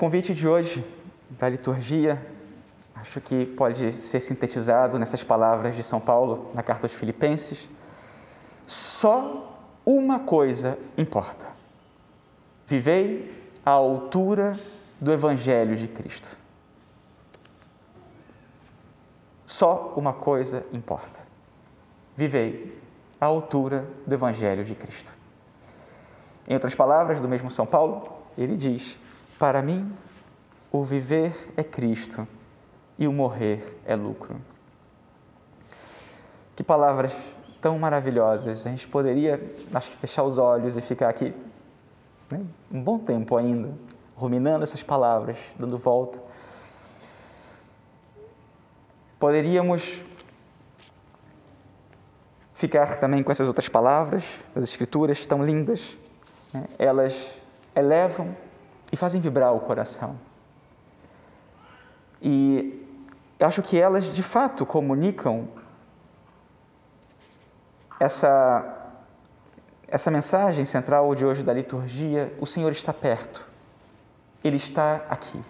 convite de hoje da liturgia, acho que pode ser sintetizado nessas palavras de São Paulo na carta aos Filipenses. Só uma coisa importa: vivei à altura do Evangelho de Cristo. Só uma coisa importa: vivei à altura do Evangelho de Cristo. Em outras palavras, do mesmo São Paulo, ele diz: Para mim, o viver é Cristo e o morrer é lucro. Que palavras tão maravilhosas. A gente poderia, acho que, fechar os olhos e ficar aqui né, um bom tempo ainda, ruminando essas palavras, dando volta. Poderíamos ficar também com essas outras palavras, as escrituras tão lindas, né? elas elevam e fazem vibrar o coração. E acho que elas de fato comunicam essa, essa mensagem central de hoje da liturgia: o Senhor está perto, Ele está aqui.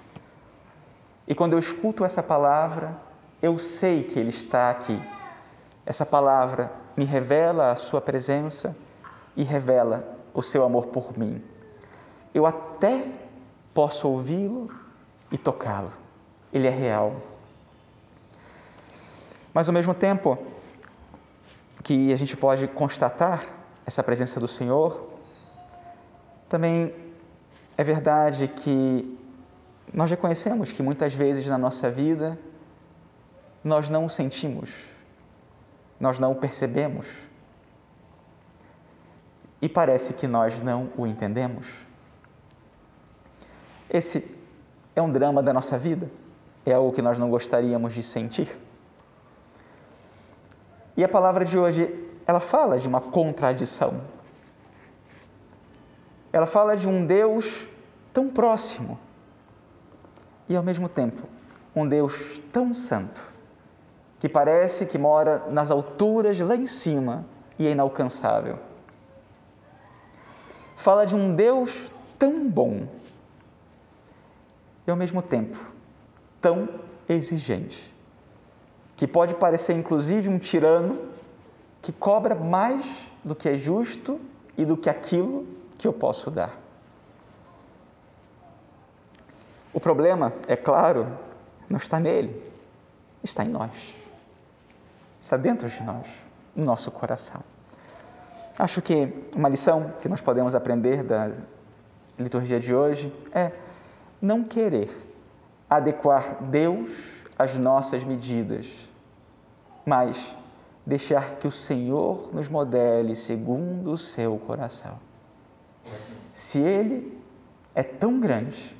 E quando eu escuto essa palavra, eu sei que Ele está aqui. Essa palavra me revela a Sua presença e revela o seu amor por mim. Eu até posso ouvi-lo e tocá-lo. Ele é real. Mas ao mesmo tempo, que a gente pode constatar essa presença do Senhor, também é verdade que nós reconhecemos que muitas vezes na nossa vida nós não o sentimos, nós não o percebemos e parece que nós não o entendemos. Esse é um drama da nossa vida, é algo que nós não gostaríamos de sentir. E a palavra de hoje, ela fala de uma contradição. Ela fala de um Deus tão próximo e, ao mesmo tempo, um Deus tão santo, que parece que mora nas alturas lá em cima e é inalcançável. Fala de um Deus tão bom e, ao mesmo tempo, tão exigente que pode parecer inclusive um tirano que cobra mais do que é justo e do que aquilo que eu posso dar. O problema, é claro, não está nele, está em nós. Está dentro de nós, no nosso coração. Acho que uma lição que nós podemos aprender da liturgia de hoje é não querer adequar Deus às nossas medidas mas deixar que o Senhor nos modele segundo o seu coração. Se Ele é tão grande,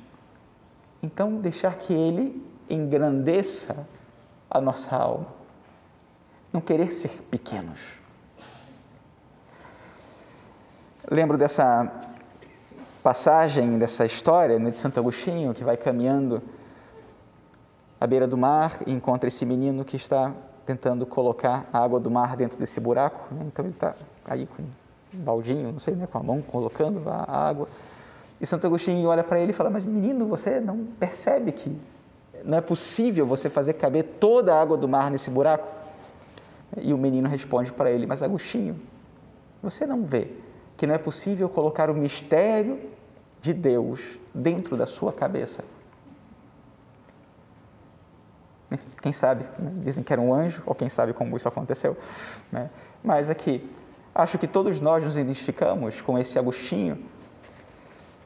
então deixar que Ele engrandeça a nossa alma. Não querer ser pequenos. Lembro dessa passagem, dessa história né, de Santo Agostinho, que vai caminhando à beira do mar e encontra esse menino que está tentando colocar a água do mar dentro desse buraco. Né? Então ele está aí com um baldinho, não sei, né, com a mão colocando a água. E Santo Agostinho olha para ele e fala: Mas menino, você não percebe que não é possível você fazer caber toda a água do mar nesse buraco? E o menino responde para ele: Mas Agostinho, você não vê que não é possível colocar o mistério de Deus dentro da sua cabeça? Quem sabe, né? dizem que era um anjo, ou quem sabe como isso aconteceu. Né? Mas aqui, acho que todos nós nos identificamos com esse Agostinho,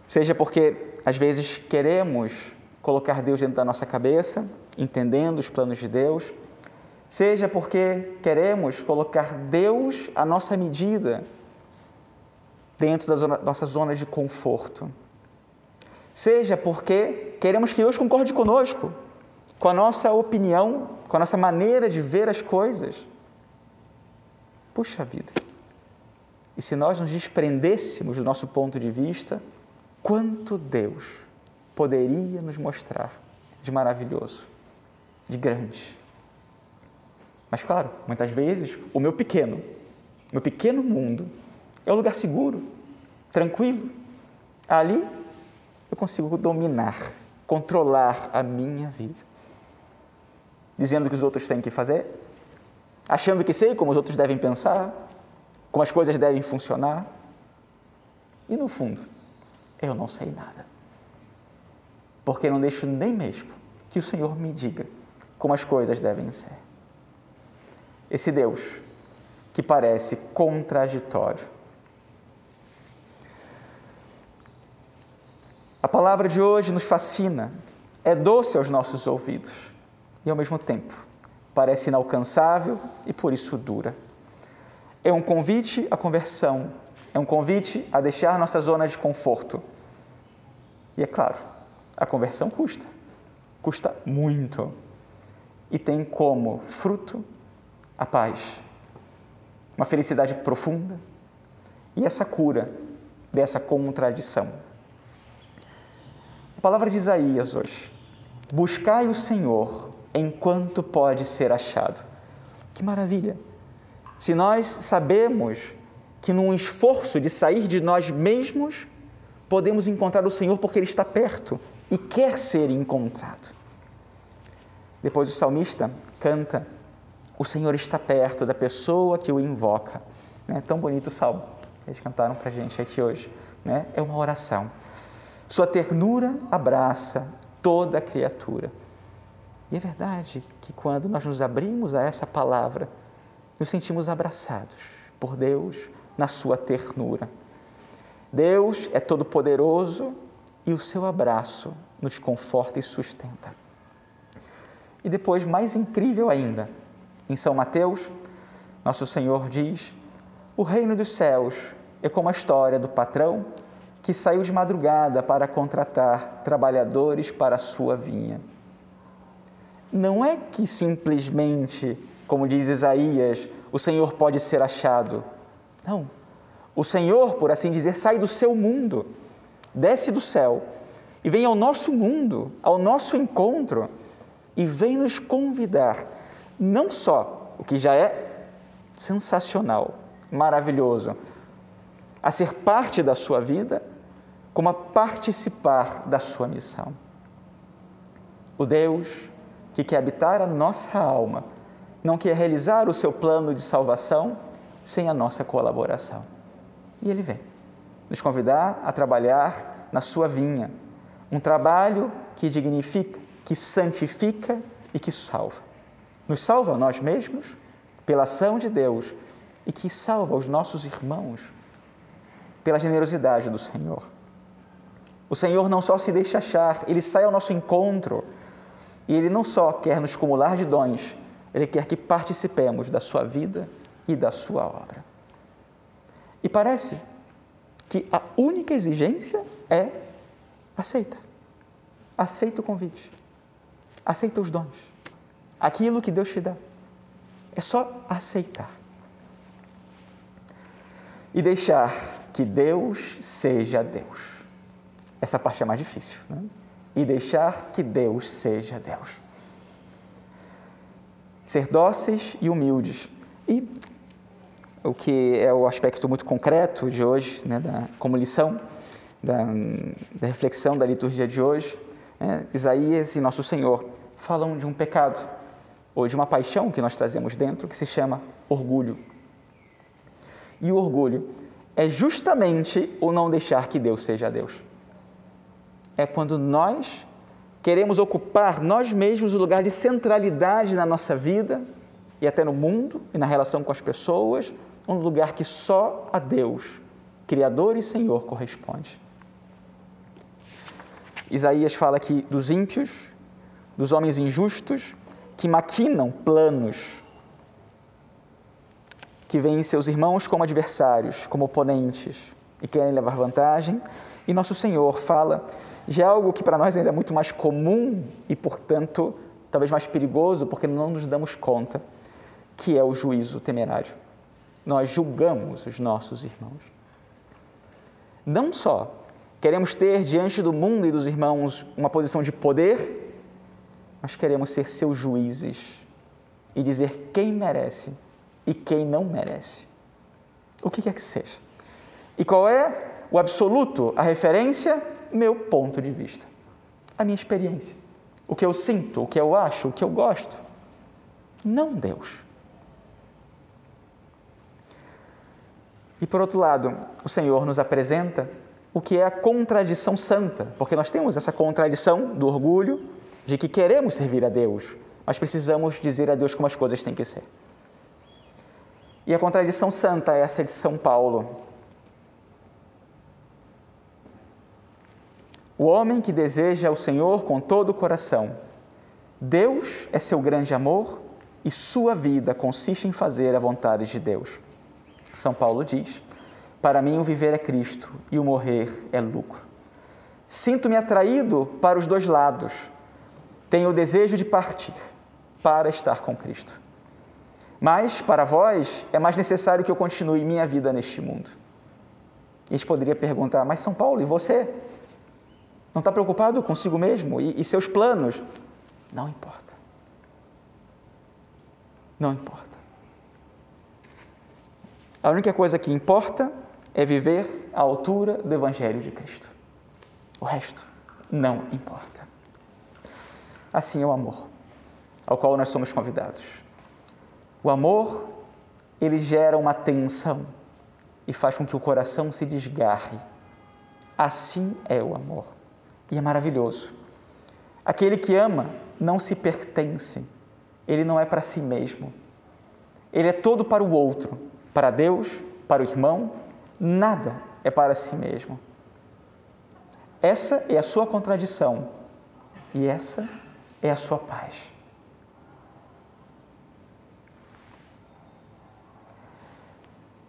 seja porque às vezes queremos colocar Deus dentro da nossa cabeça, entendendo os planos de Deus, seja porque queremos colocar Deus à nossa medida dentro das nossas zonas de conforto, seja porque queremos que Deus concorde conosco com a nossa opinião, com a nossa maneira de ver as coisas. Puxa vida! E se nós nos desprendêssemos do nosso ponto de vista, quanto Deus poderia nos mostrar de maravilhoso, de grande. Mas, claro, muitas vezes o meu pequeno, meu pequeno mundo, é um lugar seguro, tranquilo. Ali eu consigo dominar controlar a minha vida. Dizendo que os outros têm que fazer, achando que sei como os outros devem pensar, como as coisas devem funcionar. E no fundo, eu não sei nada. Porque não deixo nem mesmo que o Senhor me diga como as coisas devem ser. Esse Deus que parece contraditório. A palavra de hoje nos fascina, é doce aos nossos ouvidos e ao mesmo tempo parece inalcançável e por isso dura. É um convite à conversão, é um convite a deixar nossa zona de conforto. E é claro, a conversão custa, custa muito. E tem como fruto a paz, uma felicidade profunda e essa cura dessa contradição. Palavra de Isaías hoje: buscai o Senhor enquanto pode ser achado. Que maravilha! Se nós sabemos que num esforço de sair de nós mesmos, podemos encontrar o Senhor porque Ele está perto e quer ser encontrado. Depois o salmista canta: O Senhor está perto da pessoa que o invoca. É tão bonito o salmo. Eles cantaram para a gente aqui hoje. Né? É uma oração. Sua ternura abraça toda criatura. E é verdade que quando nós nos abrimos a essa palavra, nos sentimos abraçados por Deus na sua ternura. Deus é todo-poderoso e o seu abraço nos conforta e sustenta. E depois, mais incrível ainda, em São Mateus, nosso Senhor diz: O reino dos céus é como a história do patrão que saiu de madrugada para contratar trabalhadores para a sua vinha. Não é que simplesmente, como diz Isaías, o Senhor pode ser achado. Não. O Senhor, por assim dizer, sai do seu mundo, desce do céu e vem ao nosso mundo, ao nosso encontro e vem nos convidar, não só o que já é sensacional, maravilhoso, a ser parte da sua vida, como a participar da sua missão. O Deus que quer habitar a nossa alma não quer realizar o seu plano de salvação sem a nossa colaboração. E ele vem nos convidar a trabalhar na sua vinha, um trabalho que dignifica, que santifica e que salva. Nos salva a nós mesmos pela ação de Deus e que salva os nossos irmãos pela generosidade do Senhor. O Senhor não só se deixa achar, ele sai ao nosso encontro e ele não só quer nos cumular de dons, ele quer que participemos da sua vida e da sua obra. E parece que a única exigência é aceita. Aceita o convite. Aceita os dons. Aquilo que Deus te dá. É só aceitar. E deixar que Deus seja Deus. Essa parte é mais difícil. Né? E deixar que Deus seja Deus. Ser dóceis e humildes. E o que é o aspecto muito concreto de hoje, né, da, como lição da, da, reflexão da liturgia de hoje, né, Isaías e Nosso Senhor falam de um pecado ou de uma paixão que nós trazemos dentro que se chama orgulho. E o orgulho é justamente o não deixar que Deus seja Deus. É quando nós queremos ocupar nós mesmos o lugar de centralidade na nossa vida e até no mundo e na relação com as pessoas, um lugar que só a Deus, Criador e Senhor, corresponde. Isaías fala aqui dos ímpios, dos homens injustos, que maquinam planos, que veem seus irmãos como adversários, como oponentes e querem levar vantagem. E nosso Senhor fala de algo que para nós ainda é muito mais comum e, portanto, talvez mais perigoso, porque não nos damos conta, que é o juízo temerário nós julgamos os nossos irmãos. Não só queremos ter diante do mundo e dos irmãos uma posição de poder, mas queremos ser seus juízes e dizer quem merece e quem não merece. O que quer que seja. E qual é o absoluto, a referência? Meu ponto de vista. a minha experiência, o que eu sinto, o que eu acho, o que eu gosto. Não Deus. E por outro lado, o Senhor nos apresenta o que é a contradição santa, porque nós temos essa contradição do orgulho de que queremos servir a Deus, mas precisamos dizer a Deus como as coisas têm que ser. E a contradição santa é essa de São Paulo. O homem que deseja o Senhor com todo o coração. Deus é seu grande amor e sua vida consiste em fazer a vontade de Deus. São Paulo diz: Para mim, o viver é Cristo e o morrer é lucro. Sinto-me atraído para os dois lados. Tenho o desejo de partir para estar com Cristo. Mas, para vós, é mais necessário que eu continue minha vida neste mundo. E a gente poderia perguntar: Mas, São Paulo, e você? Não está preocupado consigo mesmo e, e seus planos? Não importa. Não importa. A única coisa que importa é viver à altura do Evangelho de Cristo. O resto não importa. Assim é o amor, ao qual nós somos convidados. O amor, ele gera uma tensão e faz com que o coração se desgarre. Assim é o amor. E é maravilhoso. Aquele que ama não se pertence, ele não é para si mesmo. Ele é todo para o outro para Deus, para o irmão, nada é para si mesmo. Essa é a sua contradição e essa é a sua paz.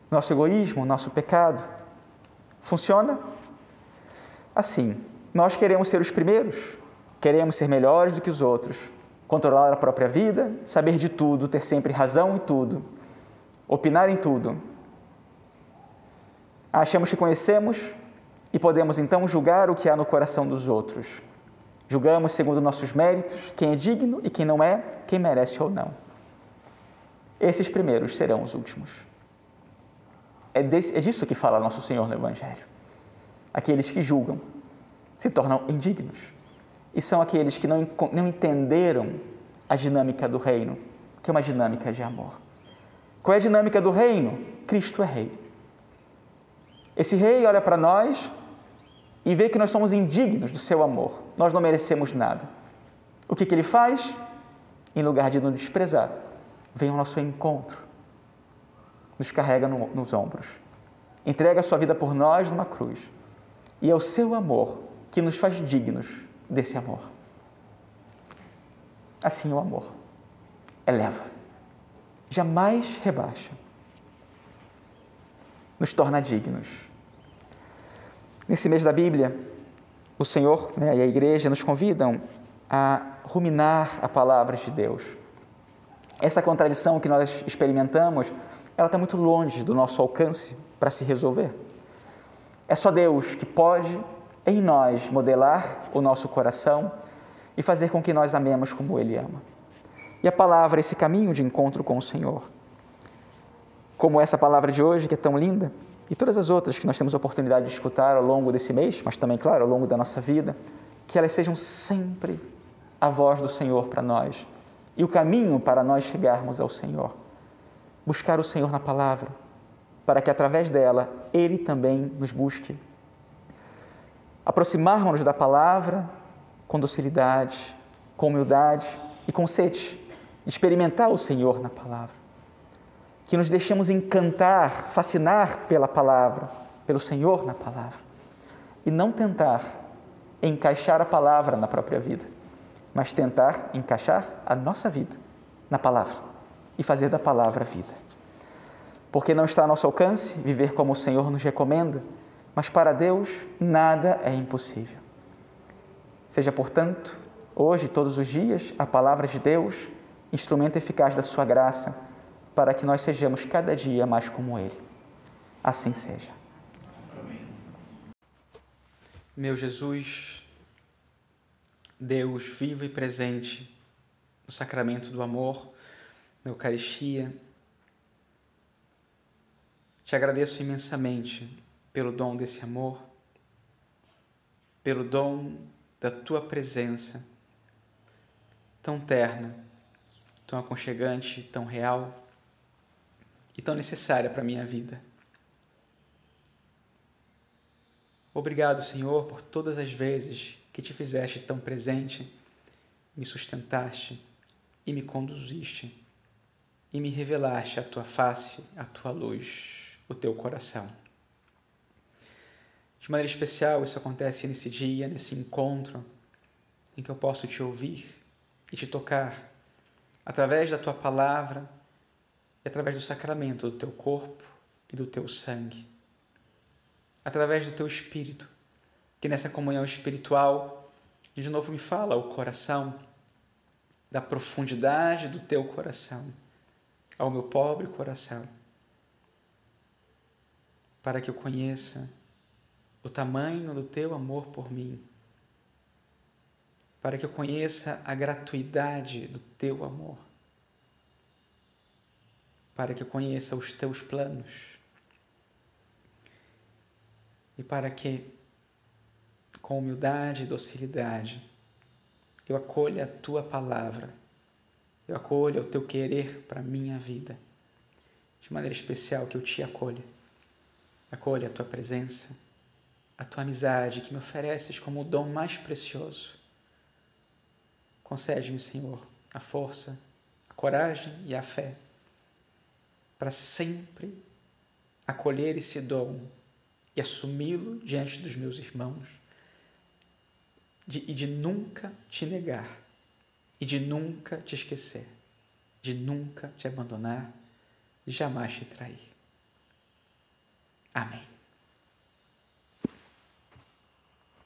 Nosso egoísmo, nosso pecado, funciona assim. Nós queremos ser os primeiros, queremos ser melhores do que os outros, controlar a própria vida, saber de tudo, ter sempre razão em tudo opinar em tudo. Achamos que conhecemos e podemos então julgar o que há no coração dos outros. Julgamos segundo nossos méritos quem é digno e quem não é, quem merece ou não. Esses primeiros serão os últimos. É, desse, é disso que fala nosso Senhor no Evangelho. Aqueles que julgam se tornam indignos e são aqueles que não, não entenderam a dinâmica do reino, que é uma dinâmica de amor. Qual é a dinâmica do reino? Cristo é rei. Esse rei olha para nós e vê que nós somos indignos do seu amor. Nós não merecemos nada. O que, que ele faz? Em lugar de nos desprezar, vem ao nosso encontro, nos carrega no, nos ombros, entrega a sua vida por nós numa cruz. E é o seu amor que nos faz dignos desse amor. Assim o amor eleva jamais rebaixa. Nos torna dignos. Nesse mês da Bíblia, o Senhor né, e a igreja nos convidam a ruminar a palavra de Deus. Essa contradição que nós experimentamos, ela está muito longe do nosso alcance para se resolver. É só Deus que pode, em nós, modelar o nosso coração e fazer com que nós amemos como Ele ama e a palavra, esse caminho de encontro com o Senhor. Como essa palavra de hoje, que é tão linda, e todas as outras que nós temos oportunidade de escutar ao longo desse mês, mas também, claro, ao longo da nossa vida, que elas sejam sempre a voz do Senhor para nós e o caminho para nós chegarmos ao Senhor. Buscar o Senhor na palavra, para que através dela Ele também nos busque. Aproximarmos-nos da palavra com docilidade, com humildade e com sede experimentar o Senhor na palavra. Que nos deixemos encantar, fascinar pela palavra, pelo Senhor na palavra. E não tentar encaixar a palavra na própria vida, mas tentar encaixar a nossa vida na palavra e fazer da palavra vida. Porque não está a nosso alcance viver como o Senhor nos recomenda, mas para Deus nada é impossível. Seja, portanto, hoje, todos os dias, a palavra de Deus instrumento eficaz da Sua graça, para que nós sejamos cada dia mais como Ele. Assim seja. Meu Jesus, Deus vivo e presente no sacramento do amor, na Eucaristia, te agradeço imensamente pelo dom desse amor, pelo dom da tua presença tão terna, tão aconchegante, tão real e tão necessária para a minha vida. Obrigado, Senhor, por todas as vezes que te fizeste tão presente, me sustentaste e me conduziste e me revelaste a tua face, a tua luz, o teu coração. De maneira especial, isso acontece nesse dia, nesse encontro, em que eu posso te ouvir e te tocar através da tua palavra e através do sacramento do teu corpo e do teu sangue. Através do teu espírito, que nessa comunhão espiritual, de novo me fala o coração, da profundidade do teu coração, ao meu pobre coração, para que eu conheça o tamanho do teu amor por mim, para que eu conheça a gratuidade do teu amor, para que eu conheça os teus planos e para que, com humildade e docilidade, eu acolha a tua palavra, eu acolha o teu querer para a minha vida, de maneira especial que eu te acolha, acolha a tua presença a tua amizade que me ofereces como o dom mais precioso. Concede-me, Senhor, a força, a coragem e a fé para sempre acolher esse dom e assumi-lo diante dos meus irmãos de, e de nunca te negar e de nunca te esquecer, de nunca te abandonar, de jamais te trair. Amém.